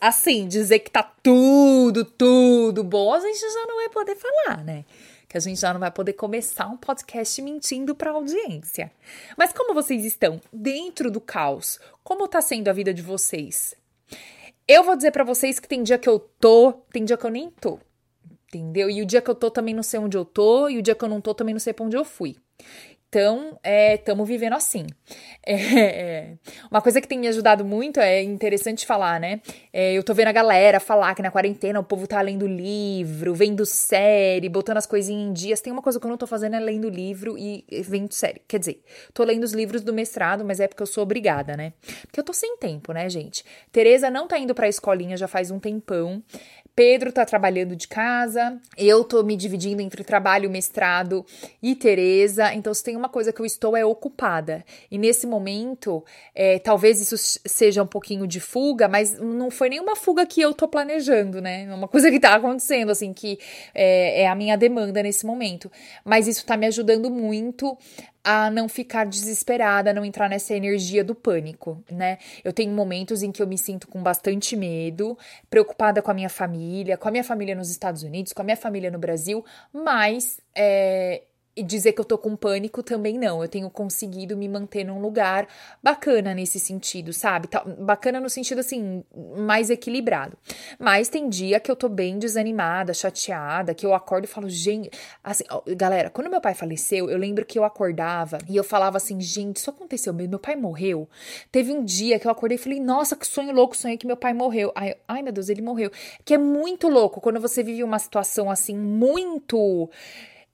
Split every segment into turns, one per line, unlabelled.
Assim, dizer que tá tudo, tudo bom, a gente já não vai poder falar, né? Que a gente já não vai poder começar um podcast mentindo pra audiência. Mas como vocês estão dentro do caos? Como tá sendo a vida de vocês? Eu vou dizer para vocês que tem dia que eu tô, tem dia que eu nem tô. Entendeu? E o dia que eu tô também não sei onde eu tô, e o dia que eu não tô também não sei pra onde eu fui. Então, estamos é, vivendo assim. É, é, uma coisa que tem me ajudado muito, é interessante falar, né? É, eu tô vendo a galera falar que na quarentena o povo tá lendo livro, vendo série, botando as coisinhas em dias. Tem uma coisa que eu não tô fazendo é lendo livro e vendo série. Quer dizer, tô lendo os livros do mestrado, mas é porque eu sou obrigada, né? Porque eu tô sem tempo, né, gente? Tereza não tá indo pra escolinha já faz um tempão. Pedro tá trabalhando de casa, eu tô me dividindo entre trabalho, mestrado e Tereza. Então, se tem uma coisa que eu estou é ocupada. E nesse momento, é, talvez isso seja um pouquinho de fuga, mas não foi nenhuma fuga que eu tô planejando, né? É uma coisa que tá acontecendo, assim, que é, é a minha demanda nesse momento. Mas isso tá me ajudando muito a não ficar desesperada, a não entrar nessa energia do pânico, né? Eu tenho momentos em que eu me sinto com bastante medo, preocupada com a minha família, com a minha família nos Estados Unidos, com a minha família no Brasil, mas é, e dizer que eu tô com pânico também não. Eu tenho conseguido me manter num lugar bacana nesse sentido, sabe? Tá, bacana no sentido assim, mais equilibrado. Mas tem dia que eu tô bem desanimada, chateada, que eu acordo e falo, gente. Assim, ó, galera, quando meu pai faleceu, eu lembro que eu acordava e eu falava assim, gente, isso aconteceu mesmo. Meu pai morreu. Teve um dia que eu acordei e falei, nossa, que sonho louco, sonhei que meu pai morreu. Ai, ai meu Deus, ele morreu. Que é muito louco quando você vive uma situação assim, muito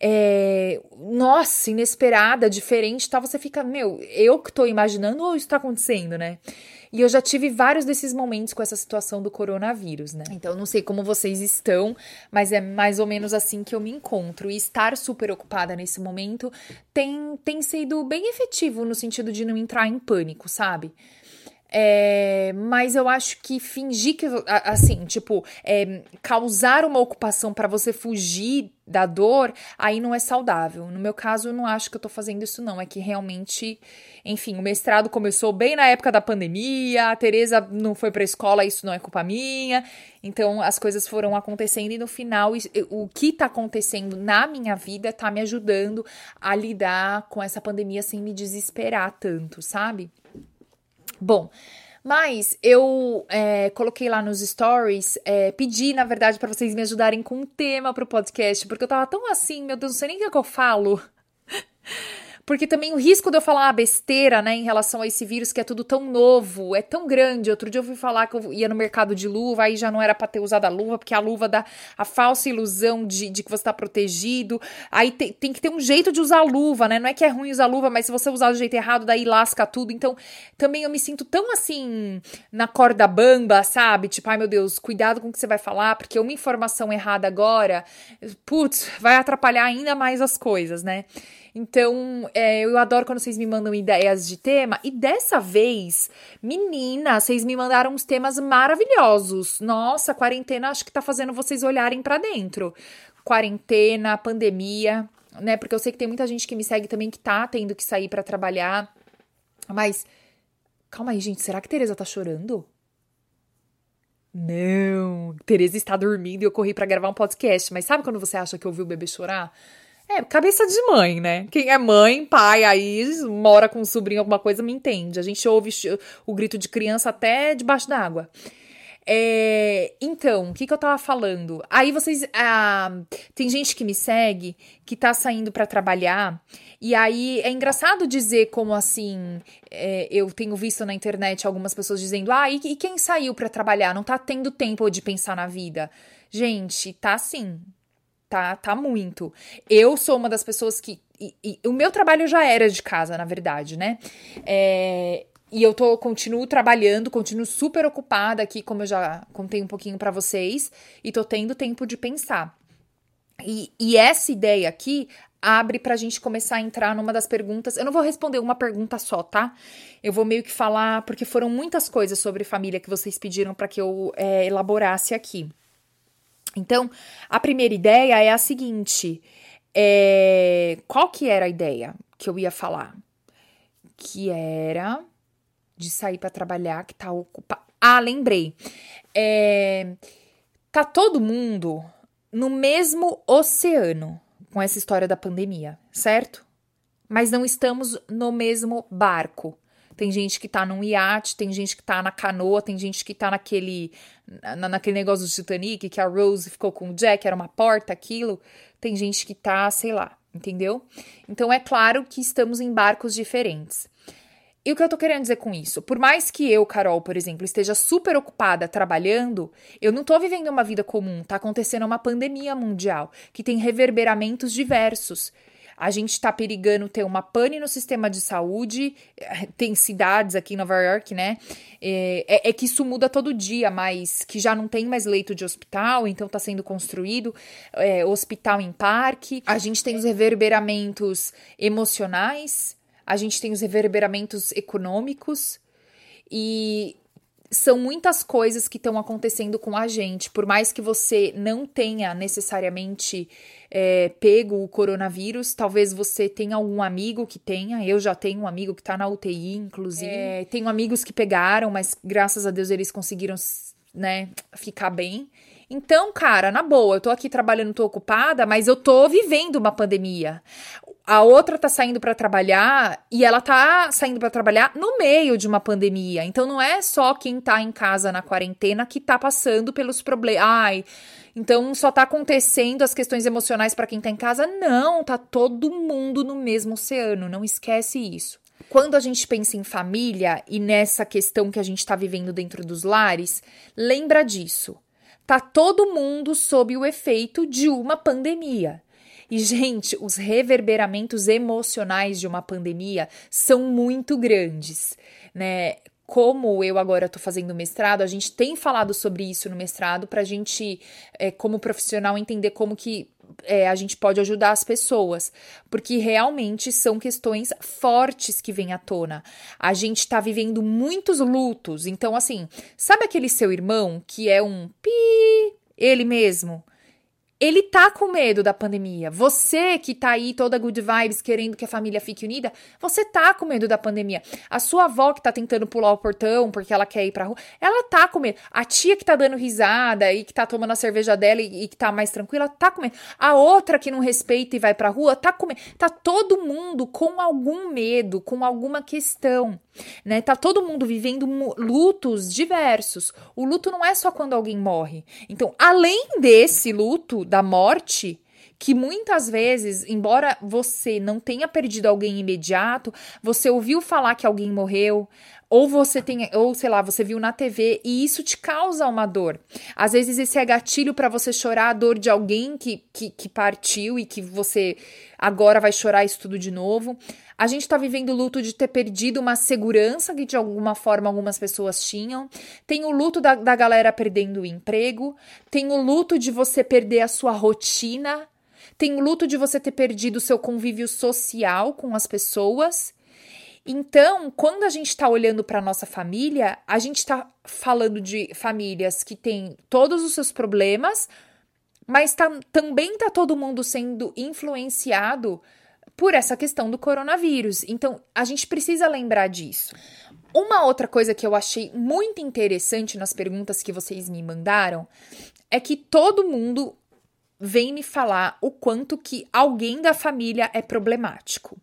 é, nossa, inesperada, diferente, tá? Você fica, meu, eu que tô imaginando ou isso tá acontecendo, né? E eu já tive vários desses momentos com essa situação do coronavírus, né? Então, não sei como vocês estão, mas é mais ou menos assim que eu me encontro. E estar super ocupada nesse momento tem, tem sido bem efetivo no sentido de não entrar em pânico, sabe? É, mas eu acho que fingir que, assim, tipo, é, causar uma ocupação para você fugir da dor, aí não é saudável. No meu caso, eu não acho que eu tô fazendo isso, não. É que realmente, enfim, o mestrado começou bem na época da pandemia, a Tereza não foi pra escola, isso não é culpa minha. Então, as coisas foram acontecendo e no final, o que tá acontecendo na minha vida tá me ajudando a lidar com essa pandemia sem me desesperar tanto, sabe? Bom, mas eu é, coloquei lá nos stories, é, pedi, na verdade, para vocês me ajudarem com um tema pro podcast, porque eu tava tão assim, meu Deus, não sei nem o que eu falo. Porque também o risco de eu falar uma besteira, né, em relação a esse vírus que é tudo tão novo, é tão grande. Outro dia eu fui falar que eu ia no mercado de luva, aí já não era para ter usado a luva, porque a luva dá a falsa ilusão de, de que você tá protegido. Aí te, tem que ter um jeito de usar a luva, né? Não é que é ruim usar a luva, mas se você usar do jeito errado, daí lasca tudo. Então, também eu me sinto tão assim, na corda bamba, sabe? Tipo, ai meu Deus, cuidado com o que você vai falar, porque uma informação errada agora, putz, vai atrapalhar ainda mais as coisas, né? Então, é, eu adoro quando vocês me mandam ideias de tema. E dessa vez, menina, vocês me mandaram uns temas maravilhosos. Nossa, quarentena acho que tá fazendo vocês olharem para dentro. Quarentena, pandemia, né? Porque eu sei que tem muita gente que me segue também que tá tendo que sair para trabalhar. Mas calma aí, gente, será que Tereza tá chorando? Não, Tereza está dormindo e eu corri para gravar um podcast. Mas sabe quando você acha que ouviu o bebê chorar? É, cabeça de mãe, né? Quem é mãe, pai, aí mora com um sobrinho, alguma coisa, me entende. A gente ouve o grito de criança até debaixo d'água. É, então, o que, que eu tava falando? Aí vocês. Ah, tem gente que me segue que tá saindo para trabalhar. E aí é engraçado dizer como assim. É, eu tenho visto na internet algumas pessoas dizendo: ah, e, e quem saiu para trabalhar? Não tá tendo tempo de pensar na vida. Gente, tá sim tá, tá muito. Eu sou uma das pessoas que. E, e, o meu trabalho já era de casa, na verdade, né? É, e eu tô continuo trabalhando, continuo super ocupada aqui, como eu já contei um pouquinho para vocês, e tô tendo tempo de pensar. E, e essa ideia aqui abre pra gente começar a entrar numa das perguntas. Eu não vou responder uma pergunta só, tá? Eu vou meio que falar, porque foram muitas coisas sobre família que vocês pediram para que eu é, elaborasse aqui. Então, a primeira ideia é a seguinte: é, qual que era a ideia que eu ia falar? Que era de sair para trabalhar, que tá ocupado. Ah, lembrei. É, tá todo mundo no mesmo oceano com essa história da pandemia, certo? Mas não estamos no mesmo barco. Tem gente que tá num iate, tem gente que tá na canoa, tem gente que tá naquele, na, naquele negócio do Titanic, que a Rose ficou com o Jack, era uma porta, aquilo. Tem gente que tá, sei lá, entendeu? Então é claro que estamos em barcos diferentes. E o que eu tô querendo dizer com isso? Por mais que eu, Carol, por exemplo, esteja super ocupada trabalhando, eu não tô vivendo uma vida comum. Tá acontecendo uma pandemia mundial que tem reverberamentos diversos. A gente está perigando ter uma pane no sistema de saúde. Tem cidades aqui em Nova York, né? É, é, é, que isso muda todo dia, mas que já não tem mais leito de hospital, então está sendo construído é, hospital em parque. A gente tem os reverberamentos emocionais, a gente tem os reverberamentos econômicos. E são muitas coisas que estão acontecendo com a gente. Por mais que você não tenha necessariamente é, pego o coronavírus, talvez você tenha algum amigo que tenha. Eu já tenho um amigo que tá na UTI, inclusive. É, tenho amigos que pegaram, mas graças a Deus eles conseguiram, né, ficar bem. Então, cara, na boa, eu tô aqui trabalhando, tô ocupada, mas eu tô vivendo uma pandemia a outra tá saindo para trabalhar e ela tá saindo para trabalhar no meio de uma pandemia. Então não é só quem tá em casa na quarentena que tá passando pelos problemas. Ai, então só tá acontecendo as questões emocionais para quem tá em casa? Não, tá todo mundo no mesmo oceano, não esquece isso. Quando a gente pensa em família e nessa questão que a gente tá vivendo dentro dos lares, lembra disso. Tá todo mundo sob o efeito de uma pandemia. E, gente, os reverberamentos emocionais de uma pandemia são muito grandes, né? como eu agora estou fazendo mestrado, a gente tem falado sobre isso no mestrado para a gente, é, como profissional, entender como que é, a gente pode ajudar as pessoas, porque realmente são questões fortes que vêm à tona. A gente está vivendo muitos lutos, então assim, sabe aquele seu irmão que é um pi, ele mesmo? Ele tá com medo da pandemia. Você que tá aí toda good vibes, querendo que a família fique unida, você tá com medo da pandemia. A sua avó que tá tentando pular o portão porque ela quer ir pra rua, ela tá com medo. A tia que tá dando risada e que tá tomando a cerveja dela e, e que tá mais tranquila, tá com medo. A outra que não respeita e vai pra rua, tá com medo. Tá todo mundo com algum medo, com alguma questão, né? Tá todo mundo vivendo lutos diversos. O luto não é só quando alguém morre. Então, além desse luto, da morte, que muitas vezes, embora você não tenha perdido alguém imediato, você ouviu falar que alguém morreu, ou você tem, ou sei lá, você viu na TV e isso te causa uma dor. Às vezes esse é gatilho para você chorar a dor de alguém que, que, que partiu e que você agora vai chorar isso tudo de novo. A gente está vivendo o luto de ter perdido uma segurança que de alguma forma algumas pessoas tinham. Tem o luto da, da galera perdendo o emprego. Tem o luto de você perder a sua rotina. Tem o luto de você ter perdido o seu convívio social com as pessoas. Então, quando a gente está olhando para nossa família, a gente está falando de famílias que têm todos os seus problemas, mas tá, também está todo mundo sendo influenciado por essa questão do coronavírus. Então, a gente precisa lembrar disso. Uma outra coisa que eu achei muito interessante nas perguntas que vocês me mandaram é que todo mundo vem me falar o quanto que alguém da família é problemático.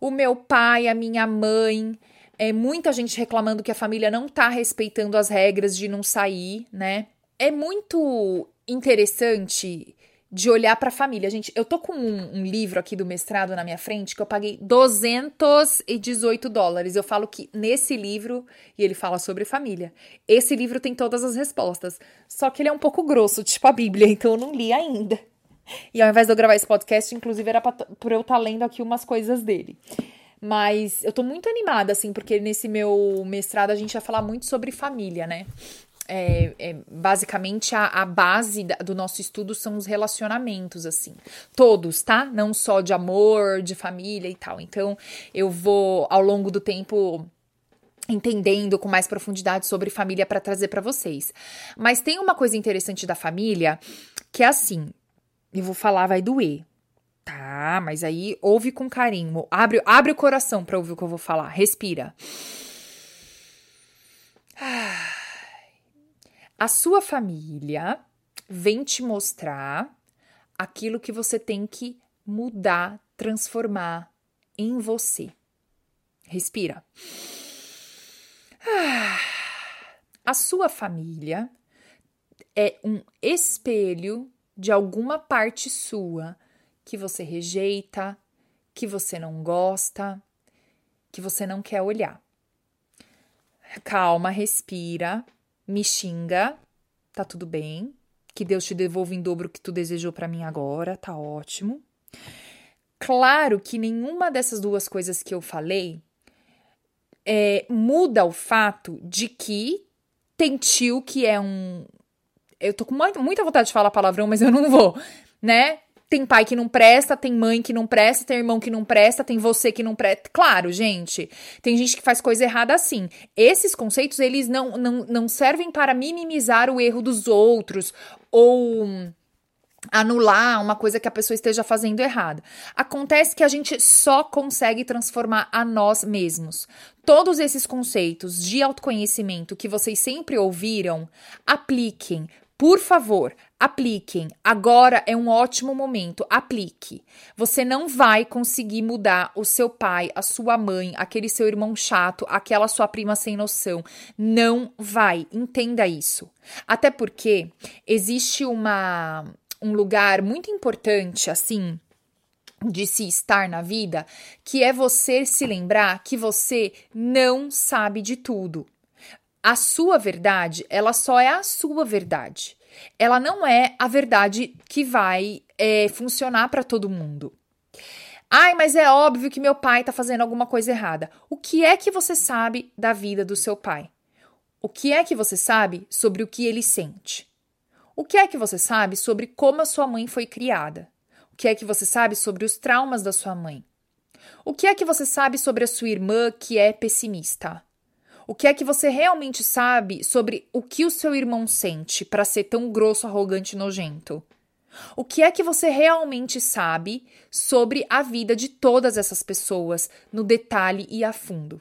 O meu pai, a minha mãe, é muita gente reclamando que a família não tá respeitando as regras de não sair, né? É muito interessante de olhar para a família. Gente, eu tô com um, um, livro aqui do mestrado na minha frente que eu paguei 218 dólares. Eu falo que nesse livro, e ele fala sobre família, esse livro tem todas as respostas. Só que ele é um pouco grosso, tipo a Bíblia, então eu não li ainda. E ao invés de eu gravar esse podcast, inclusive era por eu estar tá lendo aqui umas coisas dele. Mas eu tô muito animada, assim, porque nesse meu mestrado a gente vai falar muito sobre família, né? É, é, basicamente a, a base da, do nosso estudo são os relacionamentos, assim. Todos, tá? Não só de amor, de família e tal. Então, eu vou, ao longo do tempo, entendendo com mais profundidade sobre família para trazer para vocês. Mas tem uma coisa interessante da família que é assim, eu vou falar, vai doer. Tá, mas aí ouve com carinho. Abre, abre o coração para ouvir o que eu vou falar. Respira. A sua família vem te mostrar aquilo que você tem que mudar, transformar em você. Respira. A sua família é um espelho de alguma parte sua que você rejeita, que você não gosta, que você não quer olhar. Calma, respira, me xinga, tá tudo bem. Que Deus te devolva em dobro o que tu desejou para mim agora, tá ótimo. Claro que nenhuma dessas duas coisas que eu falei é, muda o fato de que tem tio que é um. Eu tô com muita vontade de falar palavrão, mas eu não vou, né? Tem pai que não presta, tem mãe que não presta, tem irmão que não presta, tem você que não presta. Claro, gente, tem gente que faz coisa errada assim. Esses conceitos, eles não, não, não servem para minimizar o erro dos outros ou anular uma coisa que a pessoa esteja fazendo errada. Acontece que a gente só consegue transformar a nós mesmos. Todos esses conceitos de autoconhecimento que vocês sempre ouviram, apliquem, por favor, apliquem. Agora é um ótimo momento. Aplique. Você não vai conseguir mudar o seu pai, a sua mãe, aquele seu irmão chato, aquela sua prima sem noção. Não vai. Entenda isso. Até porque existe uma um lugar muito importante assim de se estar na vida, que é você se lembrar que você não sabe de tudo. A sua verdade, ela só é a sua verdade. Ela não é a verdade que vai é, funcionar para todo mundo. Ai, mas é óbvio que meu pai está fazendo alguma coisa errada. O que é que você sabe da vida do seu pai? O que é que você sabe sobre o que ele sente? O que é que você sabe sobre como a sua mãe foi criada? O que é que você sabe sobre os traumas da sua mãe? O que é que você sabe sobre a sua irmã que é pessimista? O que é que você realmente sabe sobre o que o seu irmão sente para ser tão grosso, arrogante e nojento? O que é que você realmente sabe sobre a vida de todas essas pessoas, no detalhe e a fundo?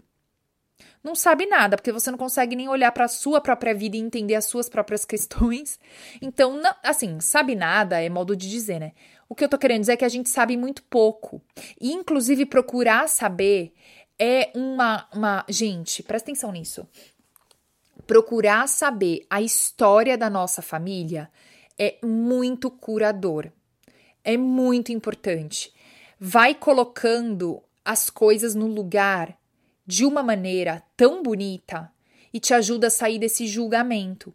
Não sabe nada, porque você não consegue nem olhar para a sua própria vida e entender as suas próprias questões. Então, não, assim, sabe nada é modo de dizer, né? O que eu tô querendo dizer é que a gente sabe muito pouco. E, inclusive, procurar saber é uma, uma. Gente, presta atenção nisso. Procurar saber a história da nossa família é muito curador. É muito importante. Vai colocando as coisas no lugar de uma maneira tão bonita e te ajuda a sair desse julgamento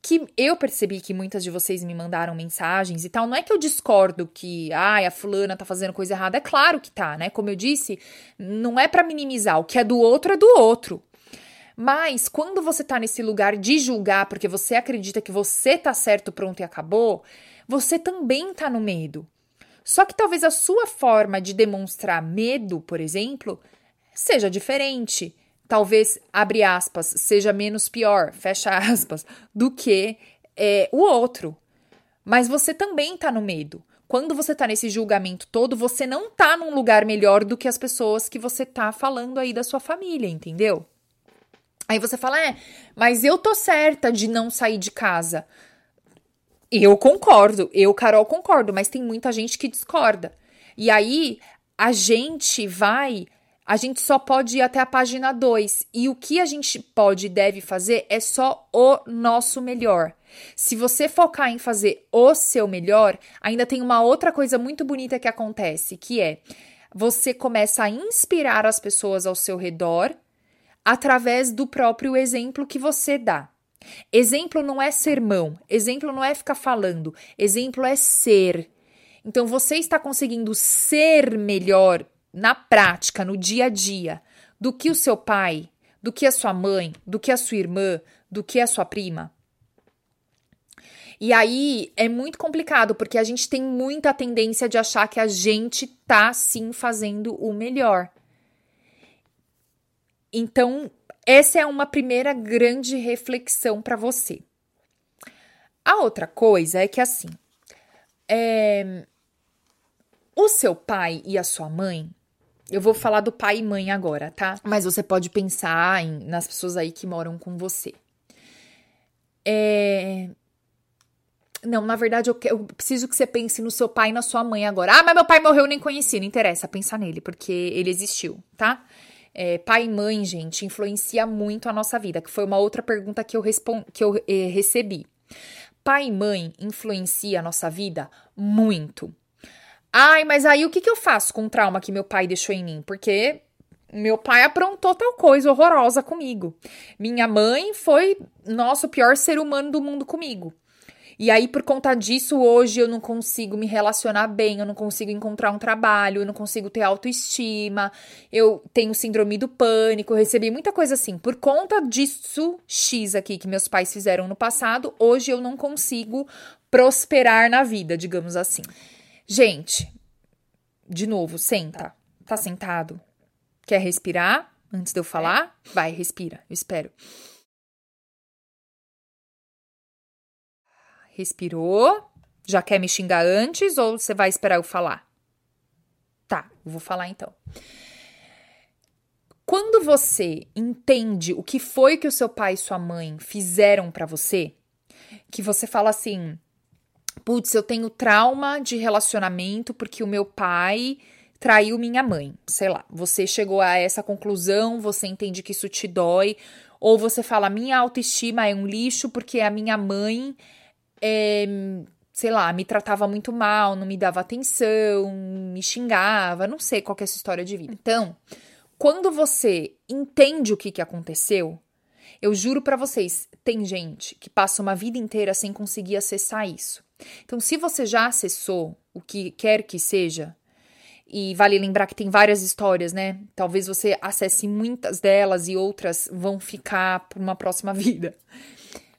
que eu percebi que muitas de vocês me mandaram mensagens e tal. Não é que eu discordo que, ai, a fulana tá fazendo coisa errada. É claro que tá, né? Como eu disse, não é para minimizar. O que é do outro é do outro. Mas quando você tá nesse lugar de julgar porque você acredita que você tá certo, pronto e acabou, você também tá no medo. Só que talvez a sua forma de demonstrar medo, por exemplo, seja diferente talvez, abre aspas, seja menos pior, fecha aspas, do que é, o outro. Mas você também tá no medo. Quando você tá nesse julgamento todo, você não tá num lugar melhor do que as pessoas que você tá falando aí da sua família, entendeu? Aí você fala, é, mas eu tô certa de não sair de casa. Eu concordo, eu, Carol, concordo, mas tem muita gente que discorda. E aí a gente vai a gente só pode ir até a página 2 e o que a gente pode e deve fazer é só o nosso melhor. Se você focar em fazer o seu melhor, ainda tem uma outra coisa muito bonita que acontece, que é você começa a inspirar as pessoas ao seu redor através do próprio exemplo que você dá. Exemplo não é sermão, exemplo não é ficar falando, exemplo é ser. Então você está conseguindo ser melhor na prática, no dia a dia, do que o seu pai, do que a sua mãe, do que a sua irmã, do que a sua prima? E aí é muito complicado, porque a gente tem muita tendência de achar que a gente tá sim fazendo o melhor. Então, essa é uma primeira grande reflexão para você. A outra coisa é que assim, é, o seu pai e a sua mãe, eu vou falar do pai e mãe agora, tá? Mas você pode pensar em, nas pessoas aí que moram com você. É, não, na verdade, eu, eu, preciso que você pense no seu pai e na sua mãe agora. Ah, mas meu pai morreu, nem conheci. Não interessa pensar nele, porque ele existiu, tá? É, pai e mãe, gente, influencia muito a nossa vida, que foi uma outra pergunta que eu, respond, que eu eh, recebi. Pai e mãe influencia a nossa vida muito. Ai, mas aí o que, que eu faço com o trauma que meu pai deixou em mim? Porque meu pai aprontou tal coisa horrorosa comigo. Minha mãe foi, nosso pior ser humano do mundo comigo. E aí, por conta disso, hoje eu não consigo me relacionar bem, eu não consigo encontrar um trabalho, eu não consigo ter autoestima, eu tenho síndrome do pânico, recebi muita coisa assim. Por conta disso, X aqui que meus pais fizeram no passado, hoje eu não consigo prosperar na vida, digamos assim. Gente, de novo, senta. Tá sentado? Quer respirar antes de eu falar? Vai, respira, eu espero. Respirou? Já quer me xingar antes ou você vai esperar eu falar? Tá, eu vou falar então. Quando você entende o que foi que o seu pai e sua mãe fizeram para você, que você fala assim: putz, eu tenho trauma de relacionamento porque o meu pai traiu minha mãe. Sei lá, você chegou a essa conclusão, você entende que isso te dói, ou você fala: minha autoestima é um lixo porque a minha mãe é, sei lá, me tratava muito mal, não me dava atenção, me xingava, não sei qual é essa história de vida. Então, quando você entende o que, que aconteceu, eu juro para vocês, tem gente que passa uma vida inteira sem conseguir acessar isso. Então, se você já acessou o que quer que seja, e vale lembrar que tem várias histórias, né? Talvez você acesse muitas delas e outras vão ficar para uma próxima vida.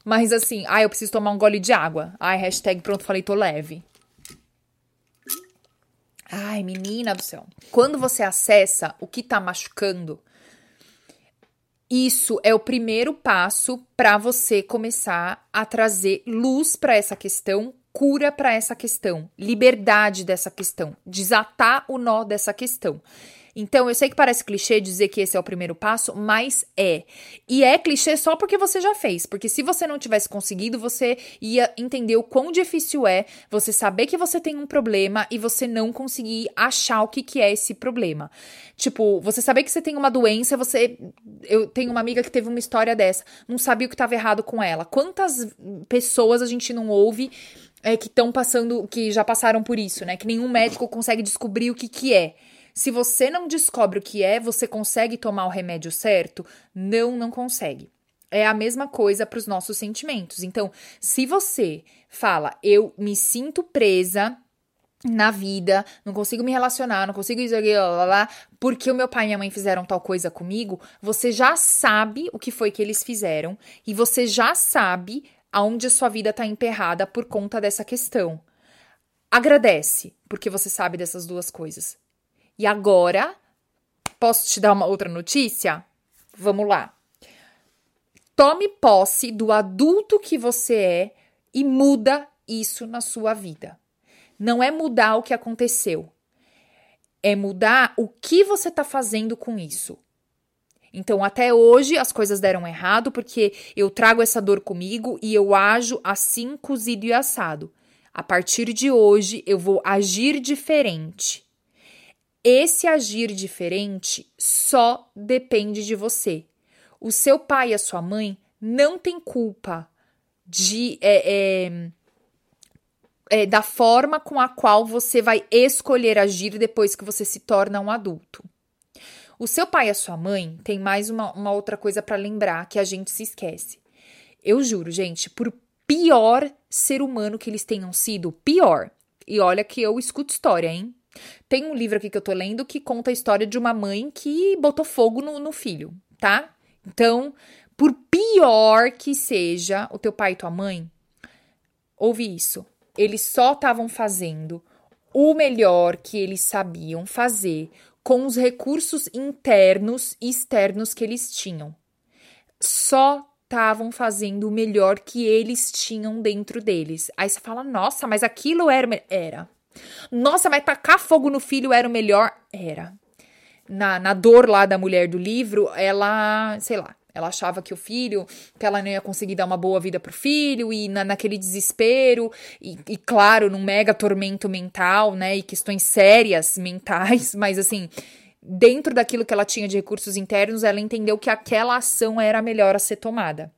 Mas assim, ah, eu preciso tomar um gole de água. Ai, hashtag pronto, falei, tô leve. Ai, menina do céu. Quando você acessa o que tá machucando, isso é o primeiro passo para você começar a trazer luz para essa questão, cura para essa questão, liberdade dessa questão, desatar o nó dessa questão. Então, eu sei que parece clichê dizer que esse é o primeiro passo, mas é. E é clichê só porque você já fez. Porque se você não tivesse conseguido, você ia entender o quão difícil é você saber que você tem um problema e você não conseguir achar o que, que é esse problema. Tipo, você saber que você tem uma doença, você. Eu tenho uma amiga que teve uma história dessa, não sabia o que estava errado com ela. Quantas pessoas a gente não ouve é, que estão passando, que já passaram por isso, né? Que nenhum médico consegue descobrir o que, que é. Se você não descobre o que é, você consegue tomar o remédio certo? Não, não consegue. É a mesma coisa para os nossos sentimentos. Então, se você fala, eu me sinto presa na vida, não consigo me relacionar, não consigo isso aqui, lá, lá, lá, porque o meu pai e minha mãe fizeram tal coisa comigo, você já sabe o que foi que eles fizeram e você já sabe aonde sua vida está emperrada por conta dessa questão. Agradece, porque você sabe dessas duas coisas. E agora, posso te dar uma outra notícia? Vamos lá. Tome posse do adulto que você é e muda isso na sua vida. Não é mudar o que aconteceu, é mudar o que você está fazendo com isso. Então, até hoje as coisas deram errado porque eu trago essa dor comigo e eu ajo assim, cozido e assado. A partir de hoje, eu vou agir diferente. Esse agir diferente só depende de você. O seu pai e a sua mãe não têm culpa de é, é, é, da forma com a qual você vai escolher agir depois que você se torna um adulto. O seu pai e a sua mãe tem mais uma, uma outra coisa para lembrar que a gente se esquece. Eu juro, gente, por pior ser humano que eles tenham sido, pior. E olha que eu escuto história, hein? Tem um livro aqui que eu tô lendo que conta a história de uma mãe que botou fogo no, no filho, tá? Então, por pior que seja o teu pai e tua mãe, ouve isso. Eles só estavam fazendo o melhor que eles sabiam fazer com os recursos internos e externos que eles tinham. Só estavam fazendo o melhor que eles tinham dentro deles. Aí você fala: "Nossa, mas aquilo era era. Nossa, mas tacar fogo no filho era o melhor?" Era. Na, na dor lá da mulher do livro, ela, sei lá, ela achava que o filho, que ela não ia conseguir dar uma boa vida pro filho, e na, naquele desespero, e, e, claro, num mega tormento mental, né? E questões sérias mentais, mas assim, dentro daquilo que ela tinha de recursos internos, ela entendeu que aquela ação era a melhor a ser tomada.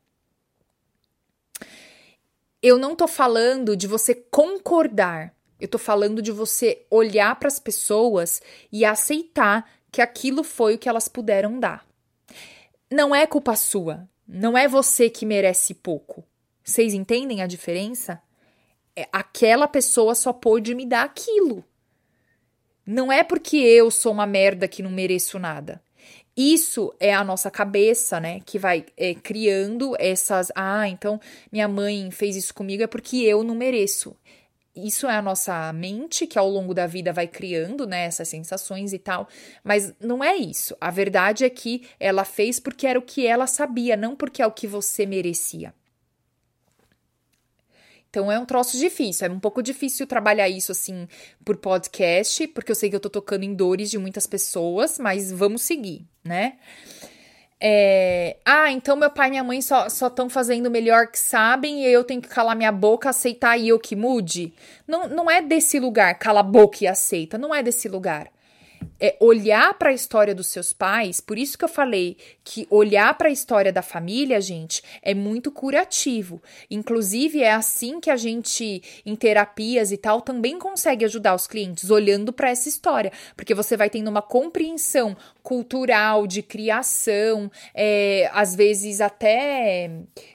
Eu não tô falando de você concordar, eu tô falando de você olhar para as pessoas e aceitar que aquilo foi o que elas puderam dar não é culpa sua. Não é você que merece pouco. Vocês entendem a diferença? É, aquela pessoa só pôde me dar aquilo. Não é porque eu sou uma merda que não mereço nada. Isso é a nossa cabeça, né? Que vai é, criando essas. Ah, então minha mãe fez isso comigo é porque eu não mereço isso é a nossa mente que ao longo da vida vai criando, né, essas sensações e tal, mas não é isso. A verdade é que ela fez porque era o que ela sabia, não porque é o que você merecia. Então é um troço difícil, é um pouco difícil trabalhar isso assim por podcast, porque eu sei que eu tô tocando em dores de muitas pessoas, mas vamos seguir, né? É, ah, então meu pai e minha mãe só estão fazendo o melhor que sabem e eu tenho que calar minha boca, aceitar e eu que mude. Não, não é desse lugar, cala a boca e aceita. Não é desse lugar é, olhar para a história dos seus pais, por isso que eu falei que olhar para a história da família, gente, é muito curativo. Inclusive, é assim que a gente, em terapias e tal, também consegue ajudar os clientes, olhando para essa história, porque você vai tendo uma compreensão cultural, de criação, é, às vezes até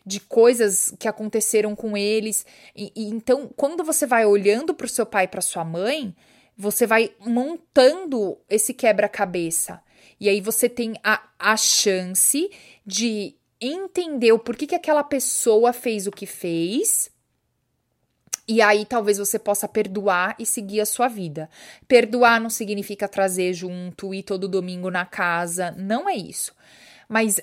de coisas que aconteceram com eles. E, e então, quando você vai olhando para o seu pai e para sua mãe, você vai montando esse quebra-cabeça. E aí você tem a, a chance de entender o porquê que aquela pessoa fez o que fez. E aí talvez você possa perdoar e seguir a sua vida. Perdoar não significa trazer junto e todo domingo na casa, não é isso. Mas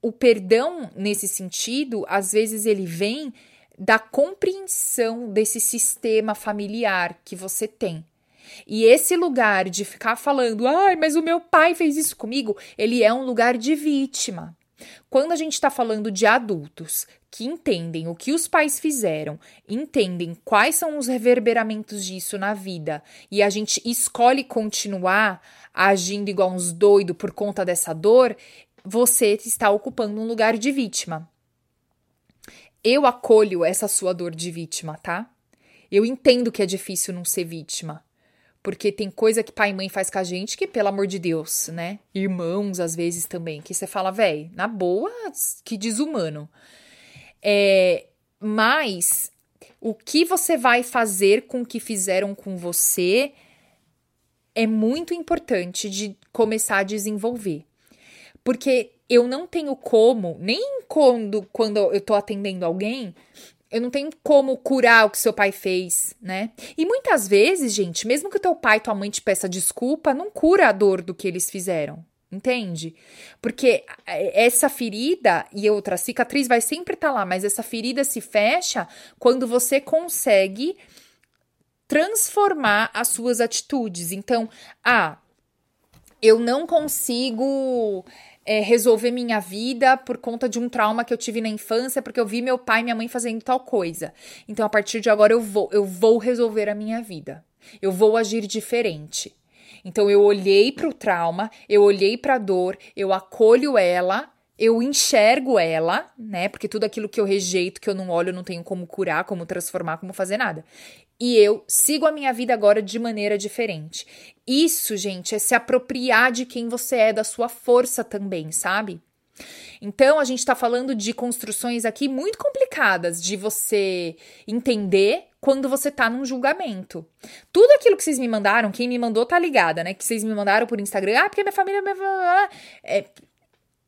o perdão nesse sentido, às vezes ele vem da compreensão desse sistema familiar que você tem. E esse lugar de ficar falando, ai, mas o meu pai fez isso comigo, ele é um lugar de vítima. Quando a gente está falando de adultos que entendem o que os pais fizeram, entendem quais são os reverberamentos disso na vida e a gente escolhe continuar agindo igual uns doidos por conta dessa dor, você está ocupando um lugar de vítima. Eu acolho essa sua dor de vítima, tá? Eu entendo que é difícil não ser vítima. Porque tem coisa que pai e mãe faz com a gente que, pelo amor de Deus, né? Irmãos, às vezes também, que você fala, véi, na boa, que desumano. É, mas o que você vai fazer com o que fizeram com você é muito importante de começar a desenvolver. Porque eu não tenho como, nem quando, quando eu tô atendendo alguém, eu não tenho como curar o que seu pai fez, né? E muitas vezes, gente, mesmo que o teu pai e tua mãe te peça desculpa, não cura a dor do que eles fizeram. Entende? Porque é, essa ferida e outra cicatriz vai sempre estar tá lá, mas essa ferida se fecha quando você consegue transformar as suas atitudes. Então, ah, eu não consigo é, resolver minha vida por conta de um trauma que eu tive na infância, porque eu vi meu pai e minha mãe fazendo tal coisa. Então, a partir de agora, eu vou, eu vou resolver a minha vida. Eu vou agir diferente. Então, eu olhei para o trauma, eu olhei para a dor, eu acolho ela, eu enxergo ela, né? Porque tudo aquilo que eu rejeito, que eu não olho, eu não tenho como curar, como transformar, como fazer nada e eu sigo a minha vida agora de maneira diferente. Isso, gente, é se apropriar de quem você é, da sua força também, sabe? Então, a gente está falando de construções aqui muito complicadas de você entender quando você tá num julgamento. Tudo aquilo que vocês me mandaram, quem me mandou tá ligada, né? Que vocês me mandaram por Instagram, ah, porque minha família. É,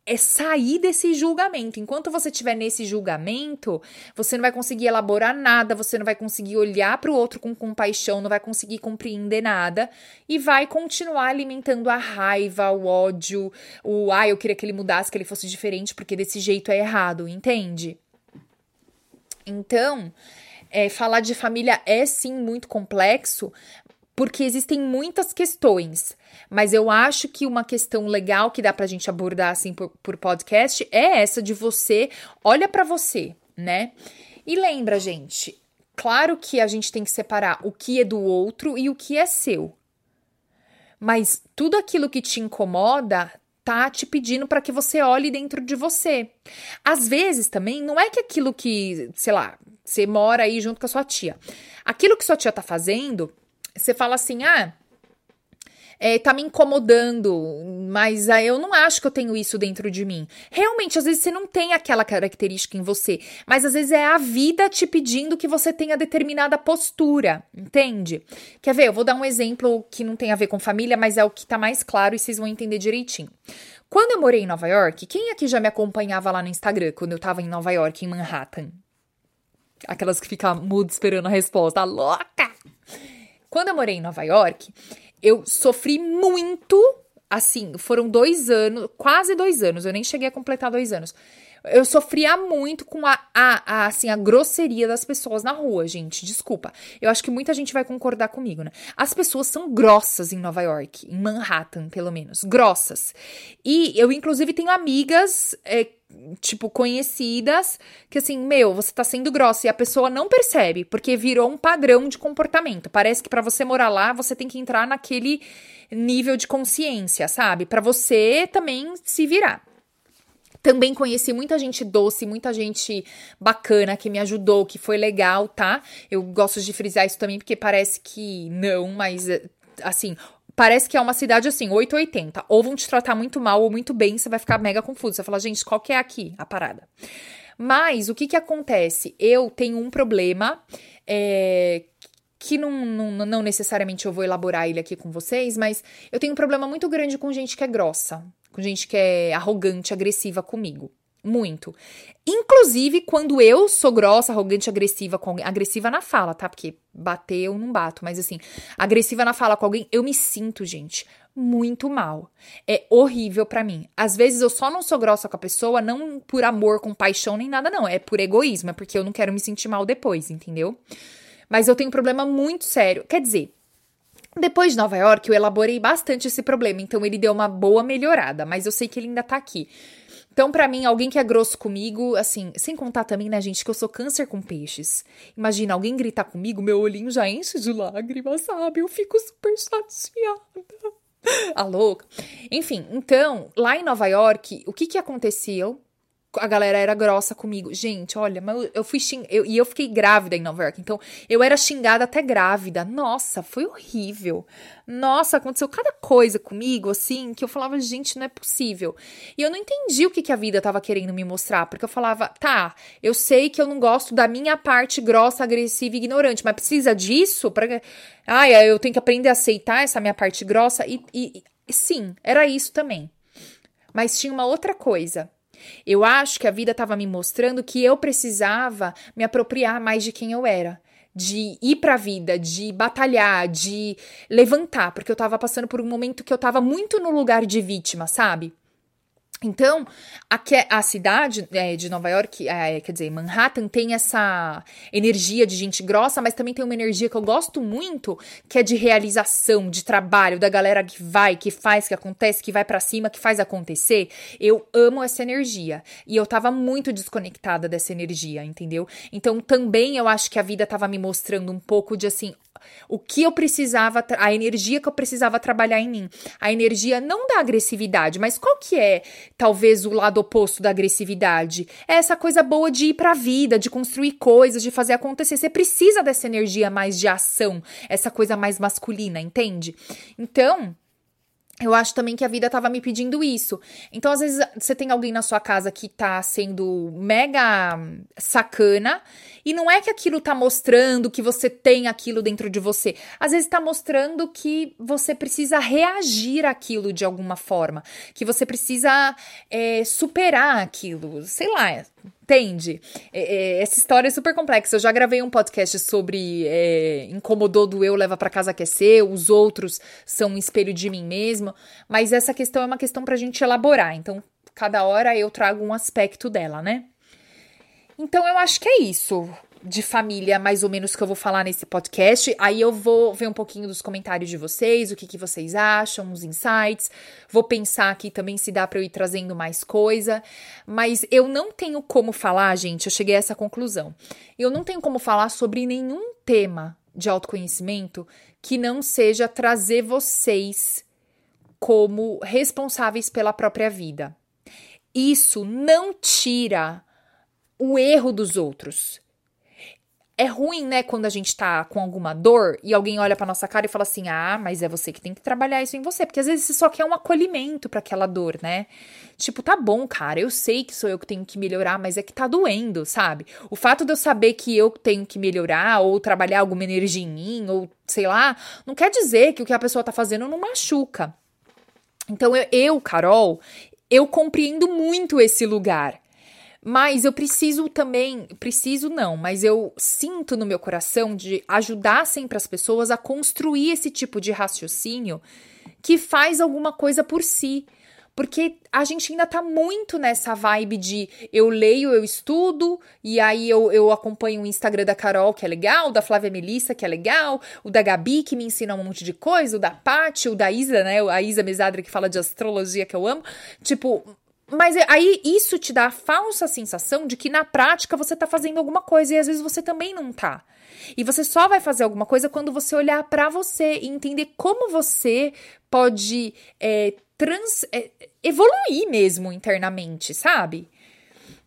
é sair desse julgamento. Enquanto você estiver nesse julgamento, você não vai conseguir elaborar nada, você não vai conseguir olhar para o outro com compaixão, não vai conseguir compreender nada e vai continuar alimentando a raiva, o ódio, o ah, eu queria que ele mudasse, que ele fosse diferente, porque desse jeito é errado, entende? Então, é, falar de família é sim muito complexo, porque existem muitas questões, mas eu acho que uma questão legal que dá pra gente abordar assim por, por podcast é essa de você olha para você, né? E lembra, gente, claro que a gente tem que separar o que é do outro e o que é seu. Mas tudo aquilo que te incomoda tá te pedindo para que você olhe dentro de você. Às vezes também não é que aquilo que, sei lá, você mora aí junto com a sua tia. Aquilo que sua tia tá fazendo, você fala assim: "Ah, é, tá me incomodando, mas ah, eu não acho que eu tenho isso dentro de mim. Realmente, às vezes você não tem aquela característica em você, mas às vezes é a vida te pedindo que você tenha determinada postura, entende? Quer ver? Eu vou dar um exemplo que não tem a ver com família, mas é o que tá mais claro e vocês vão entender direitinho. Quando eu morei em Nova York, quem aqui já me acompanhava lá no Instagram quando eu tava em Nova York, em Manhattan? Aquelas que ficam mudo esperando a resposta, louca! Quando eu morei em Nova York, eu sofri muito. Assim, foram dois anos, quase dois anos, eu nem cheguei a completar dois anos. Eu sofria muito com a, a, a, assim, a grosseria das pessoas na rua, gente. Desculpa. Eu acho que muita gente vai concordar comigo, né? As pessoas são grossas em Nova York, em Manhattan, pelo menos. Grossas. E eu, inclusive, tenho amigas é, tipo, conhecidas, que assim, meu, você tá sendo grossa e a pessoa não percebe, porque virou um padrão de comportamento. Parece que para você morar lá, você tem que entrar naquele nível de consciência, sabe? Para você também se virar. Também conheci muita gente doce, muita gente bacana que me ajudou, que foi legal, tá? Eu gosto de frisar isso também porque parece que não, mas assim, parece que é uma cidade assim, 880. Ou vão te tratar muito mal ou muito bem, você vai ficar mega confuso. Você vai falar, gente, qual que é aqui a parada? Mas o que que acontece? Eu tenho um problema é, que não, não, não necessariamente eu vou elaborar ele aqui com vocês, mas eu tenho um problema muito grande com gente que é grossa, com gente que é arrogante, agressiva comigo. Muito. Inclusive, quando eu sou grossa, arrogante, agressiva com alguém. Agressiva na fala, tá? Porque bater eu não bato, mas assim, agressiva na fala com alguém, eu me sinto, gente, muito mal. É horrível para mim. Às vezes eu só não sou grossa com a pessoa, não por amor, com paixão, nem nada, não. É por egoísmo, é porque eu não quero me sentir mal depois, entendeu? Mas eu tenho um problema muito sério. Quer dizer, depois de Nova York, eu elaborei bastante esse problema, então ele deu uma boa melhorada, mas eu sei que ele ainda tá aqui. Então, para mim, alguém que é grosso comigo, assim, sem contar também, né, gente, que eu sou câncer com peixes. Imagina, alguém gritar comigo, meu olhinho já enche de lágrimas, sabe? Eu fico super chateada. A louca. Enfim, então, lá em Nova York, o que que aconteceu? A galera era grossa comigo. Gente, olha, eu fui xing... eu, e eu fiquei grávida em Nova York. Então, eu era xingada até grávida. Nossa, foi horrível. Nossa, aconteceu cada coisa comigo, assim, que eu falava, gente, não é possível. E eu não entendi o que, que a vida tava querendo me mostrar, porque eu falava, tá, eu sei que eu não gosto da minha parte grossa, agressiva e ignorante, mas precisa disso? Pra... Ai, eu tenho que aprender a aceitar essa minha parte grossa. e, e sim, era isso também. Mas tinha uma outra coisa eu acho que a vida estava me mostrando que eu precisava me apropriar mais de quem eu era. De ir pra vida, de batalhar, de levantar, porque eu tava passando por um momento que eu tava muito no lugar de vítima, sabe? Então, é, a cidade é, de Nova York, é, quer dizer, Manhattan, tem essa energia de gente grossa, mas também tem uma energia que eu gosto muito, que é de realização, de trabalho, da galera que vai, que faz, que acontece, que vai para cima, que faz acontecer. Eu amo essa energia. E eu tava muito desconectada dessa energia, entendeu? Então, também eu acho que a vida tava me mostrando um pouco de assim, o que eu precisava, a energia que eu precisava trabalhar em mim. A energia não da agressividade, mas qual que é, talvez, o lado oposto da agressividade? É essa coisa boa de ir pra vida, de construir coisas, de fazer acontecer. Você precisa dessa energia mais de ação, essa coisa mais masculina, entende? Então, eu acho também que a vida tava me pedindo isso. Então, às vezes, você tem alguém na sua casa que tá sendo mega sacana, e não é que aquilo tá mostrando que você tem aquilo dentro de você. Às vezes tá mostrando que você precisa reagir àquilo de alguma forma, que você precisa é, superar aquilo. Sei lá, Entende? É, é, essa história é super complexa. Eu já gravei um podcast sobre é, incomodou do eu, leva para casa que seu, os outros são um espelho de mim mesmo. Mas essa questão é uma questão pra gente elaborar. Então, cada hora eu trago um aspecto dela, né? Então, eu acho que é isso de família, mais ou menos, que eu vou falar nesse podcast. Aí eu vou ver um pouquinho dos comentários de vocês, o que, que vocês acham, os insights. Vou pensar aqui também se dá para eu ir trazendo mais coisa. Mas eu não tenho como falar, gente, eu cheguei a essa conclusão. Eu não tenho como falar sobre nenhum tema de autoconhecimento que não seja trazer vocês como responsáveis pela própria vida. Isso não tira o erro dos outros é ruim, né, quando a gente tá com alguma dor e alguém olha pra nossa cara e fala assim: ah, mas é você que tem que trabalhar isso em você. Porque às vezes você só quer um acolhimento para aquela dor, né? Tipo, tá bom, cara, eu sei que sou eu que tenho que melhorar, mas é que tá doendo, sabe? O fato de eu saber que eu tenho que melhorar ou trabalhar alguma energia em mim, ou sei lá, não quer dizer que o que a pessoa tá fazendo não machuca. Então eu, eu Carol, eu compreendo muito esse lugar. Mas eu preciso também, preciso não, mas eu sinto no meu coração de ajudar sempre as pessoas a construir esse tipo de raciocínio que faz alguma coisa por si. Porque a gente ainda tá muito nessa vibe de eu leio, eu estudo, e aí eu, eu acompanho o Instagram da Carol, que é legal, da Flávia Melissa, que é legal, o da Gabi, que me ensina um monte de coisa, o da Paty, o da Isa, né? A Isa Mesadra, que fala de astrologia, que eu amo. Tipo, mas é, aí isso te dá a falsa sensação de que na prática você tá fazendo alguma coisa e às vezes você também não tá. E você só vai fazer alguma coisa quando você olhar para você e entender como você pode é, trans, é, evoluir mesmo internamente, sabe?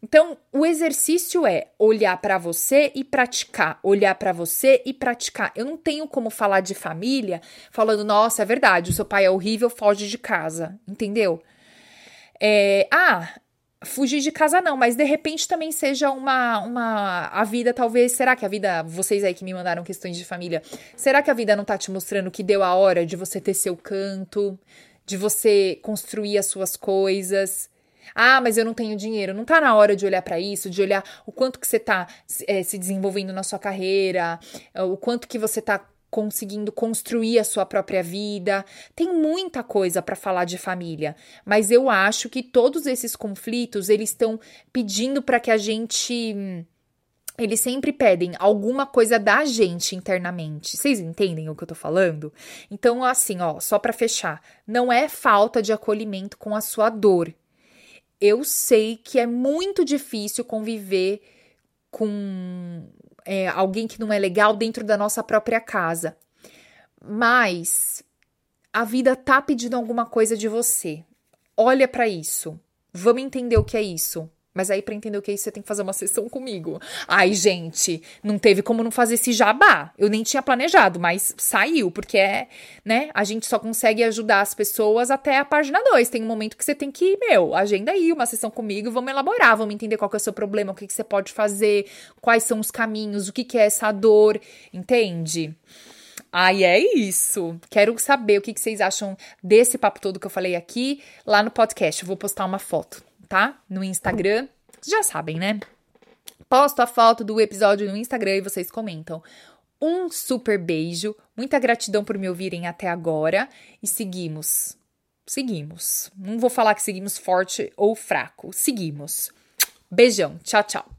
Então, o exercício é olhar para você e praticar, olhar para você e praticar. Eu não tenho como falar de família falando, nossa, é verdade, o seu pai é horrível, foge de casa, entendeu? É, ah, fugir de casa não, mas de repente também seja uma, uma. A vida, talvez. Será que a vida. Vocês aí que me mandaram questões de família. Será que a vida não tá te mostrando que deu a hora de você ter seu canto, de você construir as suas coisas? Ah, mas eu não tenho dinheiro. Não tá na hora de olhar para isso, de olhar o quanto que você tá é, se desenvolvendo na sua carreira, o quanto que você tá conseguindo construir a sua própria vida. Tem muita coisa para falar de família, mas eu acho que todos esses conflitos eles estão pedindo para que a gente eles sempre pedem alguma coisa da gente internamente. Vocês entendem o que eu tô falando? Então, assim, ó, só para fechar, não é falta de acolhimento com a sua dor. Eu sei que é muito difícil conviver com é, alguém que não é legal dentro da nossa própria casa. Mas a vida tá pedindo alguma coisa de você. Olha para isso. Vamos entender o que é isso. Mas aí, para entender o que é isso, você tem que fazer uma sessão comigo. Ai, gente, não teve como não fazer esse jabá. Eu nem tinha planejado, mas saiu, porque é, né? A gente só consegue ajudar as pessoas até a página 2. Tem um momento que você tem que, meu, agenda aí uma sessão comigo, vamos elaborar, vamos entender qual é o seu problema, o que, que você pode fazer, quais são os caminhos, o que, que é essa dor, entende? Ai, é isso. Quero saber o que, que vocês acham desse papo todo que eu falei aqui lá no podcast. Eu vou postar uma foto tá? No Instagram. Já sabem, né? Posto a foto do episódio no Instagram e vocês comentam. Um super beijo, muita gratidão por me ouvirem até agora e seguimos. Seguimos. Não vou falar que seguimos forte ou fraco. Seguimos. Beijão. Tchau, tchau.